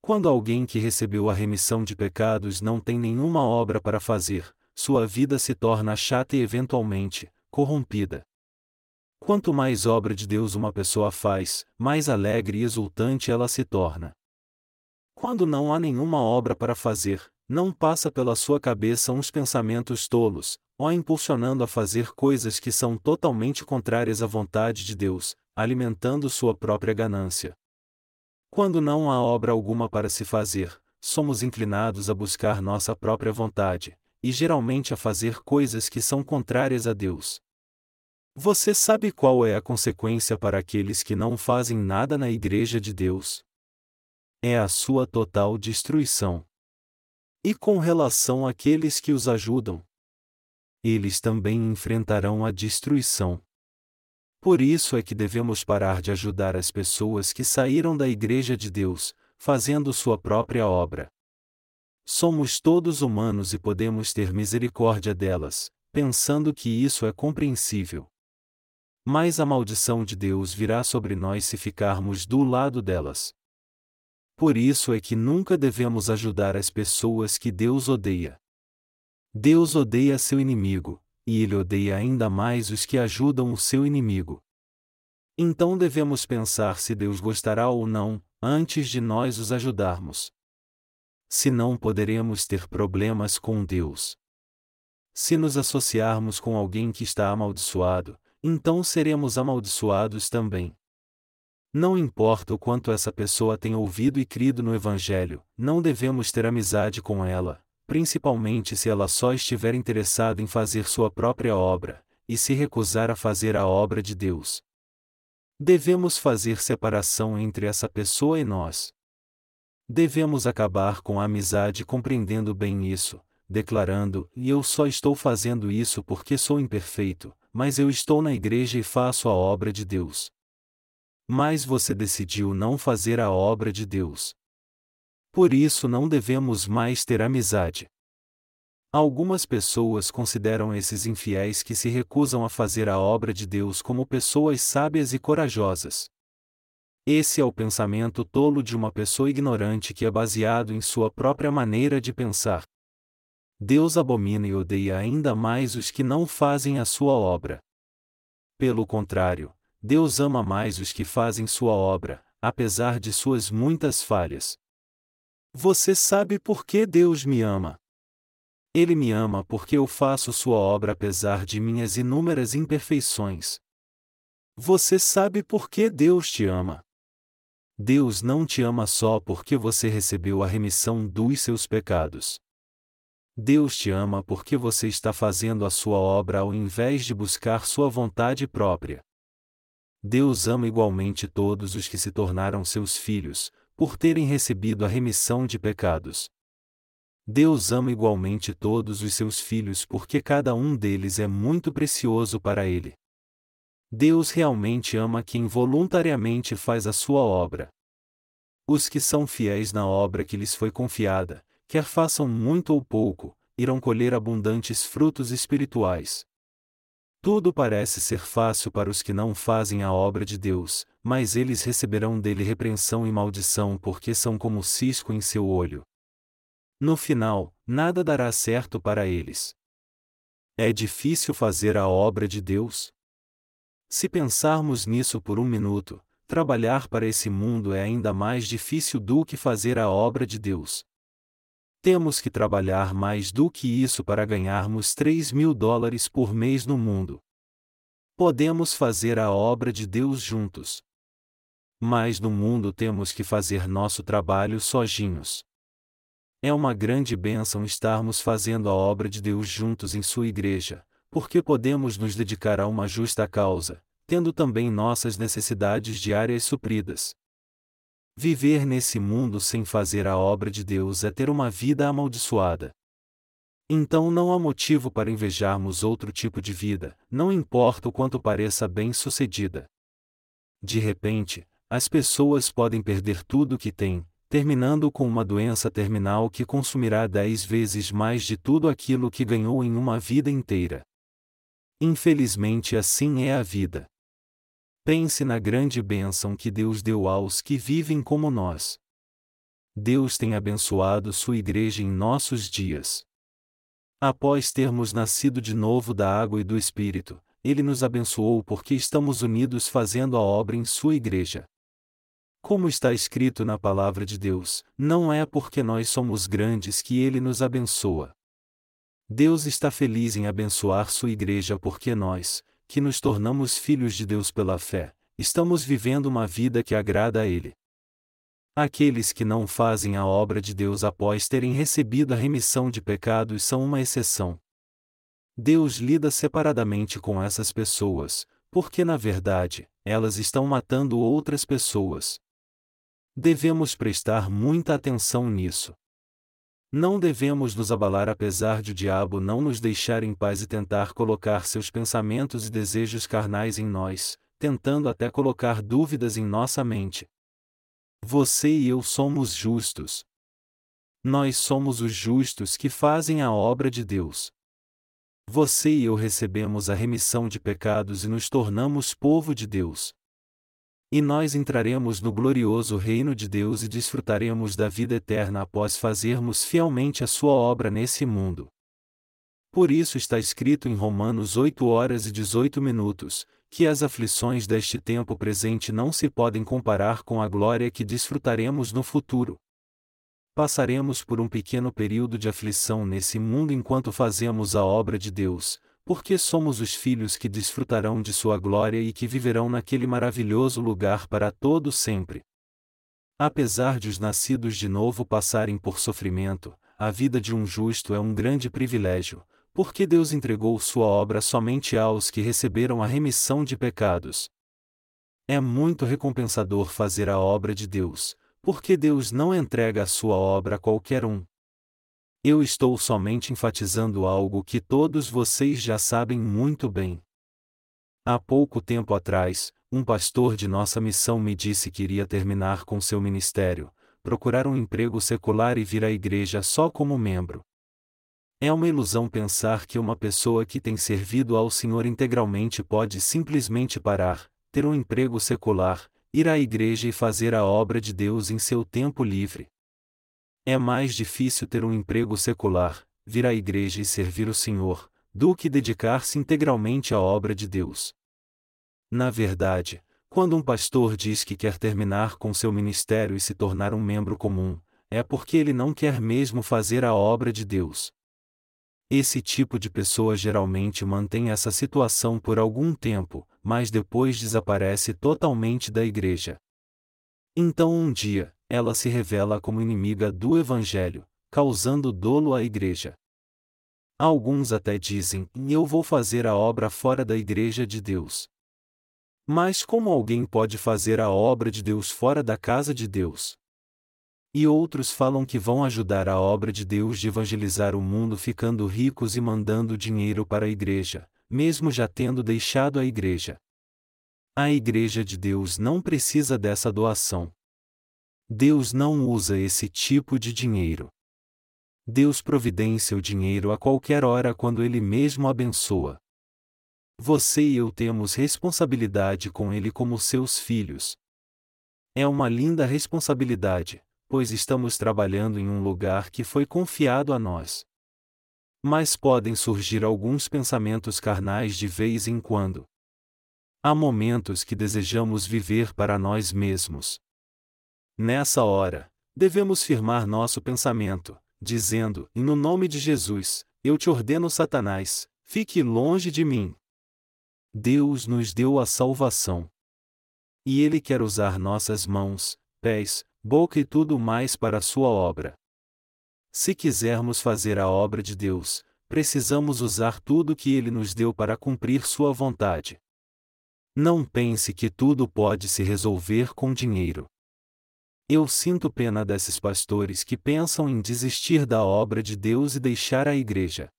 Speaker 1: Quando alguém que recebeu a remissão de pecados não tem nenhuma obra para fazer, sua vida se torna chata e eventualmente corrompida. Quanto mais obra de Deus uma pessoa faz, mais alegre e exultante ela se torna. Quando não há nenhuma obra para fazer, não passa pela sua cabeça uns pensamentos tolos, ou impulsionando a fazer coisas que são totalmente contrárias à vontade de Deus, alimentando sua própria ganância. Quando não há obra alguma para se fazer, somos inclinados a buscar nossa própria vontade, e geralmente a fazer coisas que são contrárias a Deus. Você sabe qual é a consequência para aqueles que não fazem nada na Igreja de Deus? É a sua total destruição. E com relação àqueles que os ajudam? eles também enfrentarão a destruição. Por isso é que devemos parar de ajudar as pessoas que saíram da Igreja de Deus, fazendo sua própria obra. Somos todos humanos e podemos ter misericórdia delas, pensando que isso é compreensível. Mas a maldição de Deus virá sobre nós se ficarmos do lado delas. Por isso é que nunca devemos ajudar as pessoas que Deus odeia. Deus odeia seu inimigo, e ele odeia ainda mais os que ajudam o seu inimigo. Então devemos pensar se Deus gostará ou não, antes de nós os ajudarmos. Se não poderemos ter problemas com Deus. Se nos associarmos com alguém que está amaldiçoado, então seremos amaldiçoados também. Não importa o quanto essa pessoa tenha ouvido e crido no Evangelho, não devemos ter amizade com ela, principalmente se ela só estiver interessada em fazer sua própria obra, e se recusar a fazer a obra de Deus. Devemos fazer separação entre essa pessoa e nós. Devemos acabar com a amizade compreendendo bem isso, declarando: e eu só estou fazendo isso porque sou imperfeito, mas eu estou na igreja e faço a obra de Deus. Mas você decidiu não fazer a obra de Deus. Por isso não devemos mais ter amizade. Algumas pessoas consideram esses infiéis que se recusam a fazer a obra de Deus como pessoas sábias e corajosas. Esse é o pensamento tolo de uma pessoa ignorante que é baseado em sua própria maneira de pensar. Deus abomina e odeia ainda mais os que não fazem a sua obra. Pelo contrário, Deus ama mais os que fazem sua obra, apesar de suas muitas falhas. Você sabe por que Deus me ama? Ele me ama porque eu faço sua obra apesar de minhas inúmeras imperfeições. Você sabe por que Deus te ama? Deus não te ama só porque você recebeu a remissão dos seus pecados. Deus te ama porque você está fazendo a sua obra ao invés de buscar sua vontade própria. Deus ama igualmente todos os que se tornaram seus filhos, por terem recebido a remissão de pecados. Deus ama igualmente todos os seus filhos porque cada um deles é muito precioso para Ele. Deus realmente ama quem voluntariamente faz a sua obra. Os que são fiéis na obra que lhes foi confiada, quer façam muito ou pouco, irão colher abundantes frutos espirituais. Tudo parece ser fácil para os que não fazem a obra de Deus, mas eles receberão dele repreensão e maldição porque são como cisco em seu olho. No final, nada dará certo para eles. É difícil fazer a obra de Deus? Se pensarmos nisso por um minuto, trabalhar para esse mundo é ainda mais difícil do que fazer a obra de Deus. Temos que trabalhar mais do que isso para ganharmos 3 mil dólares por mês no mundo. Podemos fazer a obra de Deus juntos. Mas no mundo temos que fazer nosso trabalho sozinhos. É uma grande bênção estarmos fazendo a obra de Deus juntos em Sua igreja, porque podemos nos dedicar a uma justa causa, tendo também nossas necessidades diárias supridas. Viver nesse mundo sem fazer a obra de Deus é ter uma vida amaldiçoada. Então não há motivo para invejarmos outro tipo de vida, não importa o quanto pareça bem-sucedida. De repente, as pessoas podem perder tudo o que têm, terminando com uma doença terminal que consumirá dez vezes mais de tudo aquilo que ganhou em uma vida inteira. Infelizmente assim é a vida. Pense na grande bênção que Deus deu aos que vivem como nós. Deus tem abençoado sua igreja em nossos dias. Após termos nascido de novo da água e do Espírito, Ele nos abençoou porque estamos unidos fazendo a obra em sua igreja. Como está escrito na palavra de Deus, não é porque nós somos grandes que Ele nos abençoa. Deus está feliz em abençoar sua igreja porque nós, que nos tornamos filhos de Deus pela fé, estamos vivendo uma vida que agrada a Ele. Aqueles que não fazem a obra de Deus após terem recebido a remissão de pecados são uma exceção. Deus lida separadamente com essas pessoas, porque na verdade, elas estão matando outras pessoas. Devemos prestar muita atenção nisso. Não devemos nos abalar apesar de o diabo não nos deixar em paz e tentar colocar seus pensamentos e desejos carnais em nós, tentando até colocar dúvidas em nossa mente. Você e eu somos justos. Nós somos os justos que fazem a obra de Deus. Você e eu recebemos a remissão de pecados e nos tornamos povo de Deus. E nós entraremos no glorioso reino de Deus e desfrutaremos da vida eterna após fazermos fielmente a sua obra nesse mundo. Por isso está escrito em Romanos 8 horas e 18 minutos, que as aflições deste tempo presente não se podem comparar com a glória que desfrutaremos no futuro. Passaremos por um pequeno período de aflição nesse mundo enquanto fazemos a obra de Deus, porque somos os filhos que desfrutarão de sua glória e que viverão naquele maravilhoso lugar para todo sempre. Apesar de os nascidos de novo passarem por sofrimento, a vida de um justo é um grande privilégio, porque Deus entregou sua obra somente aos que receberam a remissão de pecados. É muito recompensador fazer a obra de Deus, porque Deus não entrega a sua obra a qualquer um, eu estou somente enfatizando algo que todos vocês já sabem muito bem. Há pouco tempo atrás, um pastor de nossa missão me disse que iria terminar com seu ministério, procurar um emprego secular e vir à igreja só como membro. É uma ilusão pensar que uma pessoa que tem servido ao Senhor integralmente pode simplesmente parar, ter um emprego secular, ir à igreja e fazer a obra de Deus em seu tempo livre. É mais difícil ter um emprego secular, vir à igreja e servir o Senhor, do que dedicar-se integralmente à obra de Deus. Na verdade, quando um pastor diz que quer terminar com seu ministério e se tornar um membro comum, é porque ele não quer mesmo fazer a obra de Deus. Esse tipo de pessoa geralmente mantém essa situação por algum tempo, mas depois desaparece totalmente da igreja. Então um dia, ela se revela como inimiga do Evangelho, causando dolo à igreja. Alguns até dizem: Eu vou fazer a obra fora da igreja de Deus. Mas como alguém pode fazer a obra de Deus fora da casa de Deus? E outros falam que vão ajudar a obra de Deus de evangelizar o mundo ficando ricos e mandando dinheiro para a igreja, mesmo já tendo deixado a igreja. A igreja de Deus não precisa dessa doação. Deus não usa esse tipo de dinheiro. Deus providencia o dinheiro a qualquer hora quando Ele mesmo abençoa. Você e eu temos responsabilidade com Ele como seus filhos. É uma linda responsabilidade, pois estamos trabalhando em um lugar que foi confiado a nós. Mas podem surgir alguns pensamentos carnais de vez em quando. Há momentos que desejamos viver para nós mesmos. Nessa hora, devemos firmar nosso pensamento, dizendo: No nome de Jesus, eu te ordeno, Satanás, fique longe de mim. Deus nos deu a salvação. E Ele quer usar nossas mãos, pés, boca e tudo mais para a sua obra. Se quisermos fazer a obra de Deus, precisamos usar tudo que Ele nos deu para cumprir Sua vontade. Não pense que tudo pode se resolver com dinheiro. Eu sinto pena desses pastores que pensam em desistir da obra de Deus e deixar a igreja.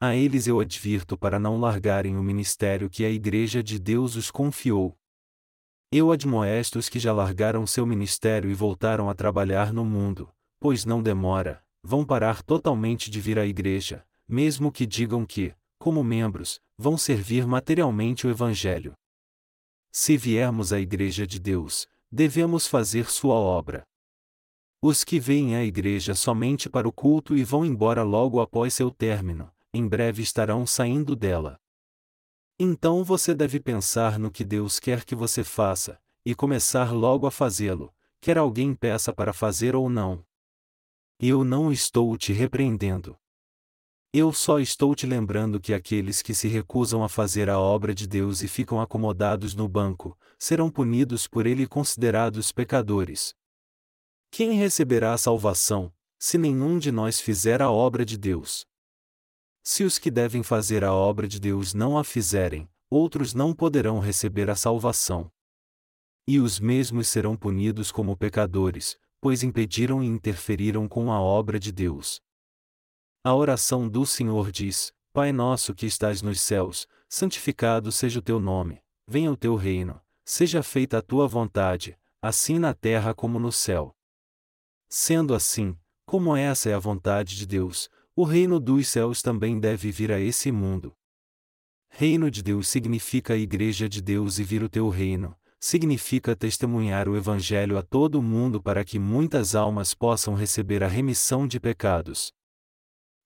Speaker 1: A eles eu advirto para não largarem o ministério que a Igreja de Deus os confiou. Eu admoesto os que já largaram seu ministério e voltaram a trabalhar no mundo, pois não demora, vão parar totalmente de vir à Igreja, mesmo que digam que, como membros, vão servir materialmente o Evangelho. Se viermos à Igreja de Deus, devemos fazer sua obra. Os que veem a igreja somente para o culto e vão embora logo após seu término, em breve estarão saindo dela. Então você deve pensar no que Deus quer que você faça, e começar logo a fazê-lo, quer alguém peça para fazer ou não. Eu não estou te repreendendo. Eu só estou te lembrando que aqueles que se recusam a fazer a obra de Deus e ficam acomodados no banco, serão punidos por ele e considerados pecadores. Quem receberá a salvação, se nenhum de nós fizer a obra de Deus? Se os que devem fazer a obra de Deus não a fizerem, outros não poderão receber a salvação. E os mesmos serão punidos como pecadores, pois impediram e interferiram com a obra de Deus. A oração do Senhor diz: Pai nosso que estás nos céus, santificado seja o teu nome, venha o teu reino, seja feita a tua vontade, assim na terra como no céu. Sendo assim, como essa é a vontade de Deus, o reino dos céus também deve vir a esse mundo. Reino de Deus significa a Igreja de Deus e vir o teu reino, significa testemunhar o Evangelho a todo o mundo para que muitas almas possam receber a remissão de pecados.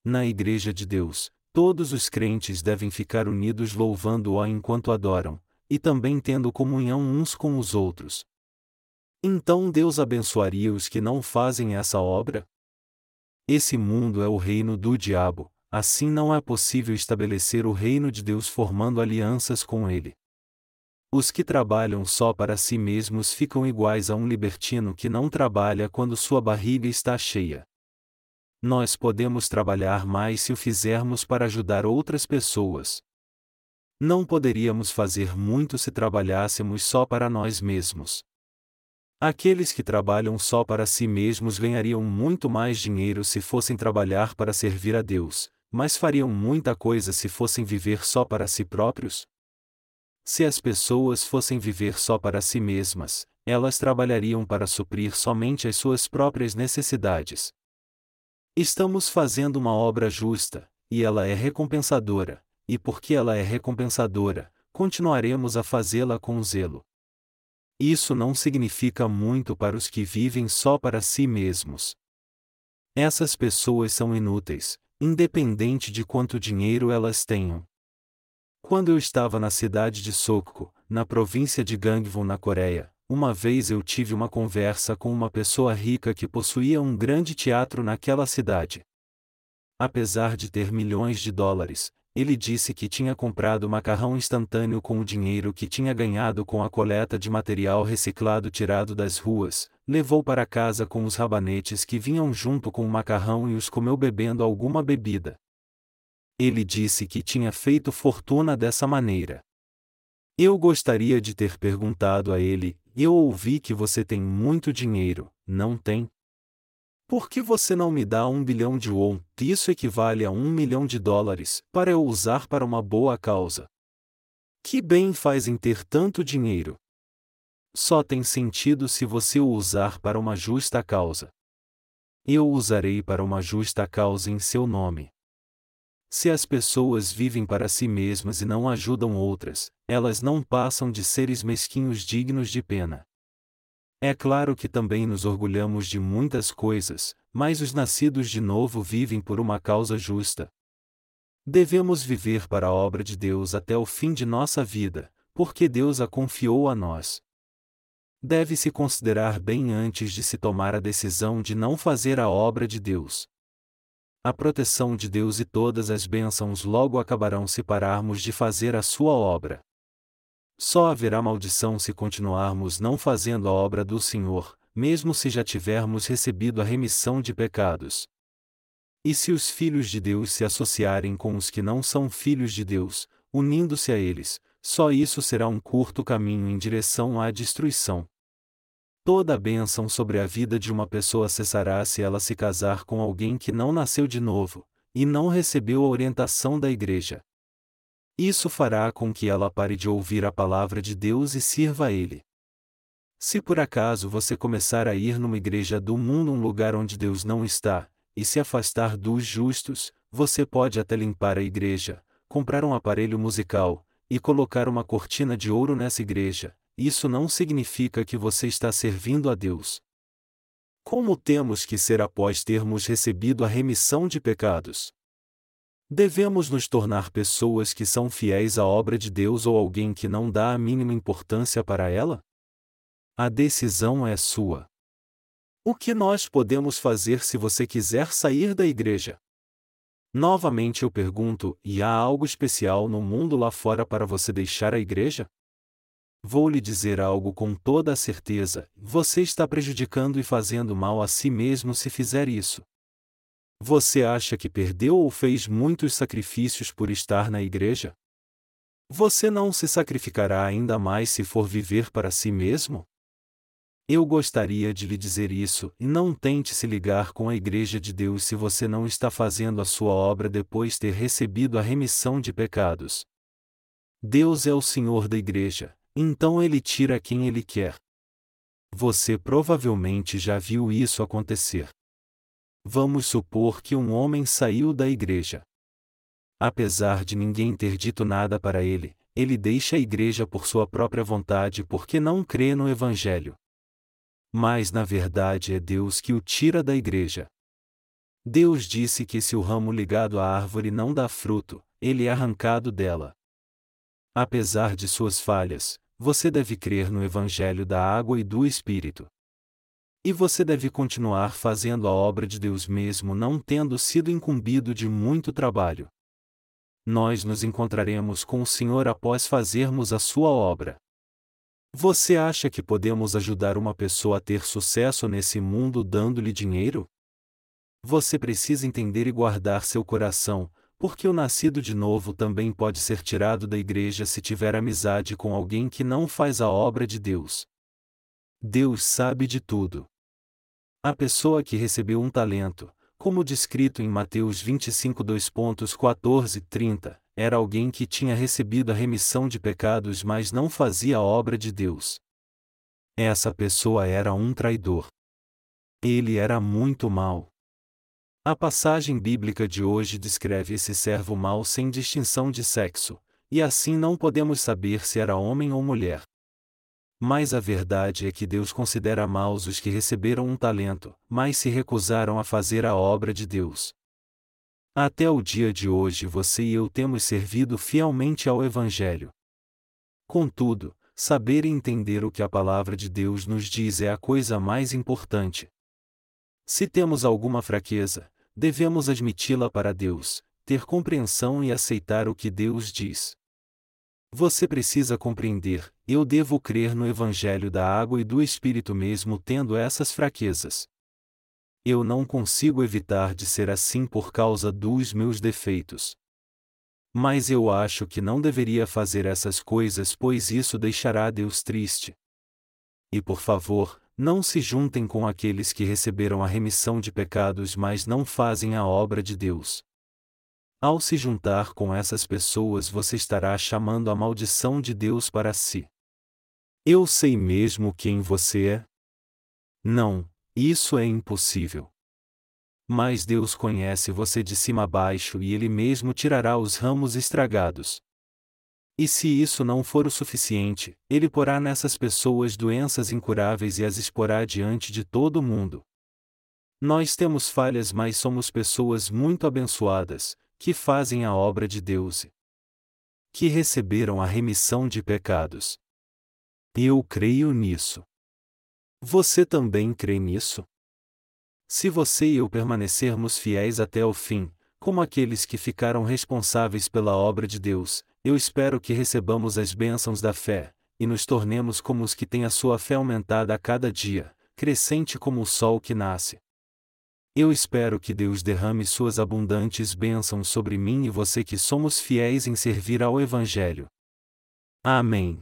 Speaker 1: Na Igreja de Deus, todos os crentes devem ficar unidos louvando-o enquanto adoram, e também tendo comunhão uns com os outros. Então Deus abençoaria os que não fazem essa obra? Esse mundo é o reino do diabo, assim não é possível estabelecer o reino de Deus formando alianças com ele. Os que trabalham só para si mesmos ficam iguais a um libertino que não trabalha quando sua barriga está cheia. Nós podemos trabalhar mais se o fizermos para ajudar outras pessoas. Não poderíamos fazer muito se trabalhássemos só para nós mesmos. Aqueles que trabalham só para si mesmos ganhariam muito mais dinheiro se fossem trabalhar para servir a Deus, mas fariam muita coisa se fossem viver só para si próprios? Se as pessoas fossem viver só para si mesmas, elas trabalhariam para suprir somente as suas próprias necessidades. Estamos fazendo uma obra justa, e ela é recompensadora, e porque ela é recompensadora, continuaremos a fazê-la com zelo. Isso não significa muito para os que vivem só para si mesmos. Essas pessoas são inúteis, independente de quanto dinheiro elas tenham. Quando eu estava na cidade de Sokko, na província de Gangwon na Coreia, uma vez eu tive uma conversa com uma pessoa rica que possuía um grande teatro naquela cidade. Apesar de ter milhões de dólares, ele disse que tinha comprado macarrão instantâneo com o dinheiro que tinha ganhado com a coleta de material reciclado tirado das ruas, levou para casa com os rabanetes que vinham junto com o macarrão e os comeu bebendo alguma bebida. Ele disse que tinha feito fortuna dessa maneira. Eu gostaria de ter perguntado a ele: Eu ouvi que você tem muito dinheiro, não tem? Por que você não me dá um bilhão de won, isso equivale a um milhão de dólares, para eu usar para uma boa causa? Que bem faz em ter tanto dinheiro? Só tem sentido se você o usar para uma justa causa. Eu usarei para uma justa causa em seu nome. Se as pessoas vivem para si mesmas e não ajudam outras, elas não passam de seres mesquinhos dignos de pena. É claro que também nos orgulhamos de muitas coisas, mas os nascidos de novo vivem por uma causa justa. Devemos viver para a obra de Deus até o fim de nossa vida, porque Deus a confiou a nós. Deve-se considerar bem antes de se tomar a decisão de não fazer a obra de Deus a proteção de Deus e todas as bênçãos logo acabarão se pararmos de fazer a sua obra. Só haverá maldição se continuarmos não fazendo a obra do Senhor, mesmo se já tivermos recebido a remissão de pecados. E se os filhos de Deus se associarem com os que não são filhos de Deus, unindo-se a eles, só isso será um curto caminho em direção à destruição. Toda bênção sobre a vida de uma pessoa cessará se ela se casar com alguém que não nasceu de novo, e não recebeu a orientação da igreja. Isso fará com que ela pare de ouvir a palavra de Deus e sirva a Ele. Se por acaso você começar a ir numa igreja do mundo, um lugar onde Deus não está, e se afastar dos justos, você pode até limpar a igreja, comprar um aparelho musical, e colocar uma cortina de ouro nessa igreja, isso não significa que você está servindo a Deus. Como temos que ser após termos recebido a remissão de pecados? Devemos nos tornar pessoas que são fiéis à obra de Deus ou alguém que não dá a mínima importância para ela? A decisão é sua. O que nós podemos fazer se você quiser sair da igreja? Novamente eu pergunto: e há algo especial no mundo lá fora para você deixar a igreja? Vou lhe dizer algo com toda a certeza: você está prejudicando e fazendo mal a si mesmo se fizer isso. Você acha que perdeu ou fez muitos sacrifícios por estar na igreja? Você não se sacrificará ainda mais se for viver para si mesmo? Eu gostaria de lhe dizer isso, e não tente se ligar com a Igreja de Deus se você não está fazendo a sua obra depois ter recebido a remissão de pecados. Deus é o Senhor da Igreja, então ele tira quem ele quer. Você provavelmente já viu isso acontecer. Vamos supor que um homem saiu da igreja. Apesar de ninguém ter dito nada para ele, ele deixa a igreja por sua própria vontade porque não crê no Evangelho. Mas na verdade é Deus que o tira da igreja. Deus disse que se o ramo ligado à árvore não dá fruto, ele é arrancado dela. Apesar de suas falhas, você deve crer no Evangelho da água e do Espírito. E você deve continuar fazendo a obra de Deus mesmo não tendo sido incumbido de muito trabalho. Nós nos encontraremos com o Senhor após fazermos a sua obra. Você acha que podemos ajudar uma pessoa a ter sucesso nesse mundo dando-lhe dinheiro? Você precisa entender e guardar seu coração, porque o nascido de novo também pode ser tirado da igreja se tiver amizade com alguém que não faz a obra de Deus. Deus sabe de tudo. A pessoa que recebeu um talento, como descrito em Mateus 25 2.14 30, era alguém que tinha recebido a remissão de pecados mas não fazia a obra de Deus. Essa pessoa era um traidor. Ele era muito mau. A passagem bíblica de hoje descreve esse servo mau sem distinção de sexo, e assim não podemos saber se era homem ou mulher. Mas a verdade é que Deus considera maus os que receberam um talento, mas se recusaram a fazer a obra de Deus. Até o dia de hoje você e eu temos servido fielmente ao Evangelho. Contudo, saber e entender o que a palavra de Deus nos diz é a coisa mais importante. Se temos alguma fraqueza, devemos admiti-la para Deus, ter compreensão e aceitar o que Deus diz. Você precisa compreender, eu devo crer no Evangelho da água e do Espírito mesmo tendo essas fraquezas. Eu não consigo evitar de ser assim por causa dos meus defeitos. Mas eu acho que não deveria fazer essas coisas pois isso deixará Deus triste. E por favor, Não se juntem com aqueles que receberam a remissão de pecados, mas não fazem a obra de Deus. Ao se juntar com essas pessoas, você estará chamando a maldição de Deus para si. Eu sei mesmo quem você é? Não, isso é impossível. Mas Deus conhece você de cima a baixo e Ele mesmo tirará os ramos estragados. E se isso não for o suficiente, ele porá nessas pessoas doenças incuráveis e as exporá diante de todo mundo. Nós temos falhas, mas somos pessoas muito abençoadas, que fazem a obra de Deus que receberam a remissão de pecados. Eu creio nisso. Você também crê nisso? Se você e eu permanecermos fiéis até o fim, como aqueles que ficaram responsáveis pela obra de Deus, eu espero que recebamos as bênçãos da fé, e nos tornemos como os que têm a sua fé aumentada a cada dia, crescente como o sol que nasce. Eu espero que Deus derrame suas abundantes bênçãos sobre mim e você que somos fiéis em servir ao Evangelho. Amém.